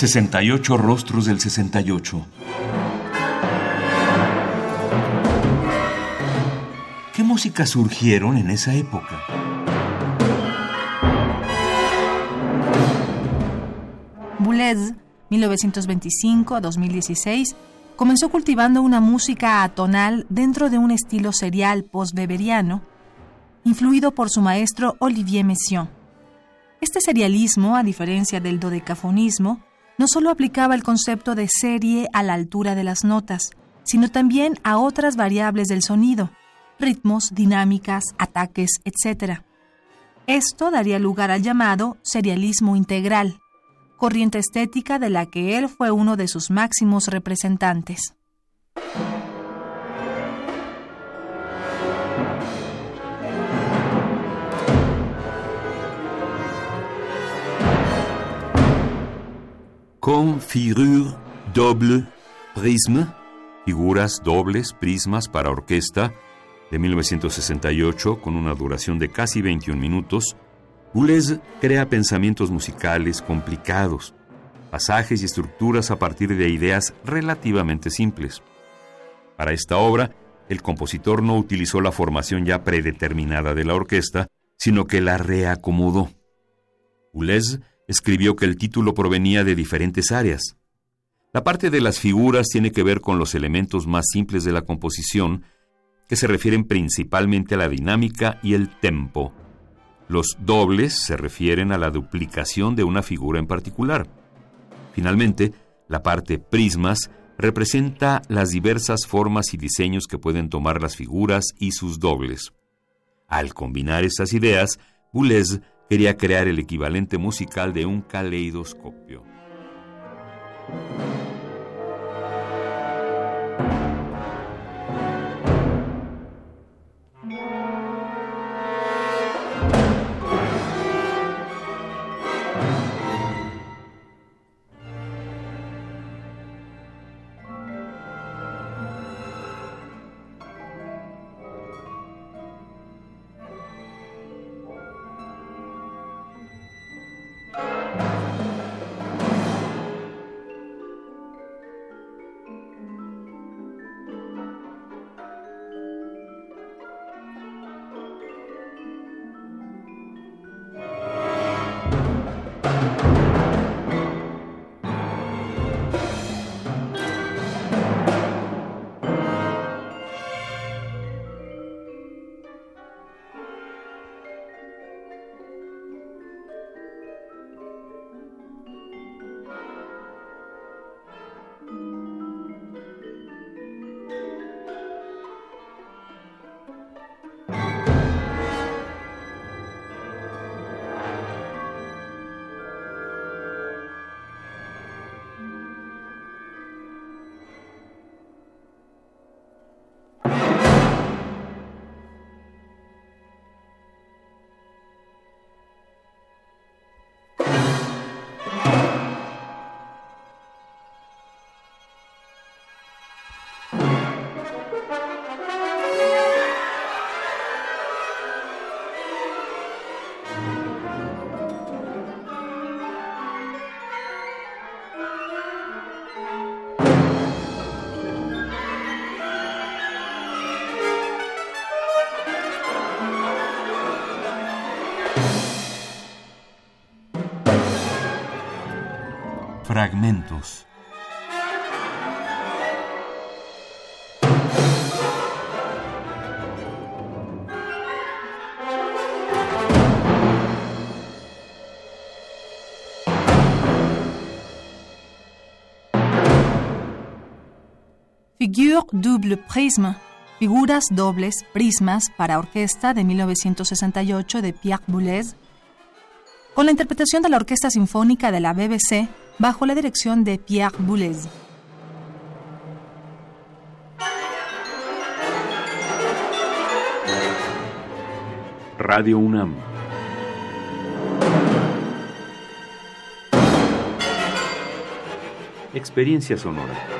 68 rostros del 68. ¿Qué músicas surgieron en esa época? Boulez, 1925-2016, comenzó cultivando una música atonal dentro de un estilo serial post-weberiano, influido por su maestro Olivier Messiaen. Este serialismo, a diferencia del dodecafonismo, no solo aplicaba el concepto de serie a la altura de las notas, sino también a otras variables del sonido, ritmos, dinámicas, ataques, etc. Esto daría lugar al llamado serialismo integral, corriente estética de la que él fue uno de sus máximos representantes. Con figure double prisme, figuras dobles, prismas para orquesta, de 1968, con una duración de casi 21 minutos, Boulez crea pensamientos musicales complicados, pasajes y estructuras a partir de ideas relativamente simples. Para esta obra, el compositor no utilizó la formación ya predeterminada de la orquesta, sino que la reacomodó. Boulez escribió que el título provenía de diferentes áreas. La parte de las figuras tiene que ver con los elementos más simples de la composición, que se refieren principalmente a la dinámica y el tempo, los dobles se refieren a la duplicación de una figura en particular. Finalmente, la parte prismas representa las diversas formas y diseños que pueden tomar las figuras y sus dobles. Al combinar estas ideas, Boulez quería crear el equivalente musical de un caleidoscopio. Fragmentos. Figure double prisme, figuras dobles, prismas para orquesta de 1968 de Pierre Boulez, con la interpretación de la Orquesta Sinfónica de la BBC bajo la dirección de Pierre Boulez. Radio UNAM. Experiencia sonora.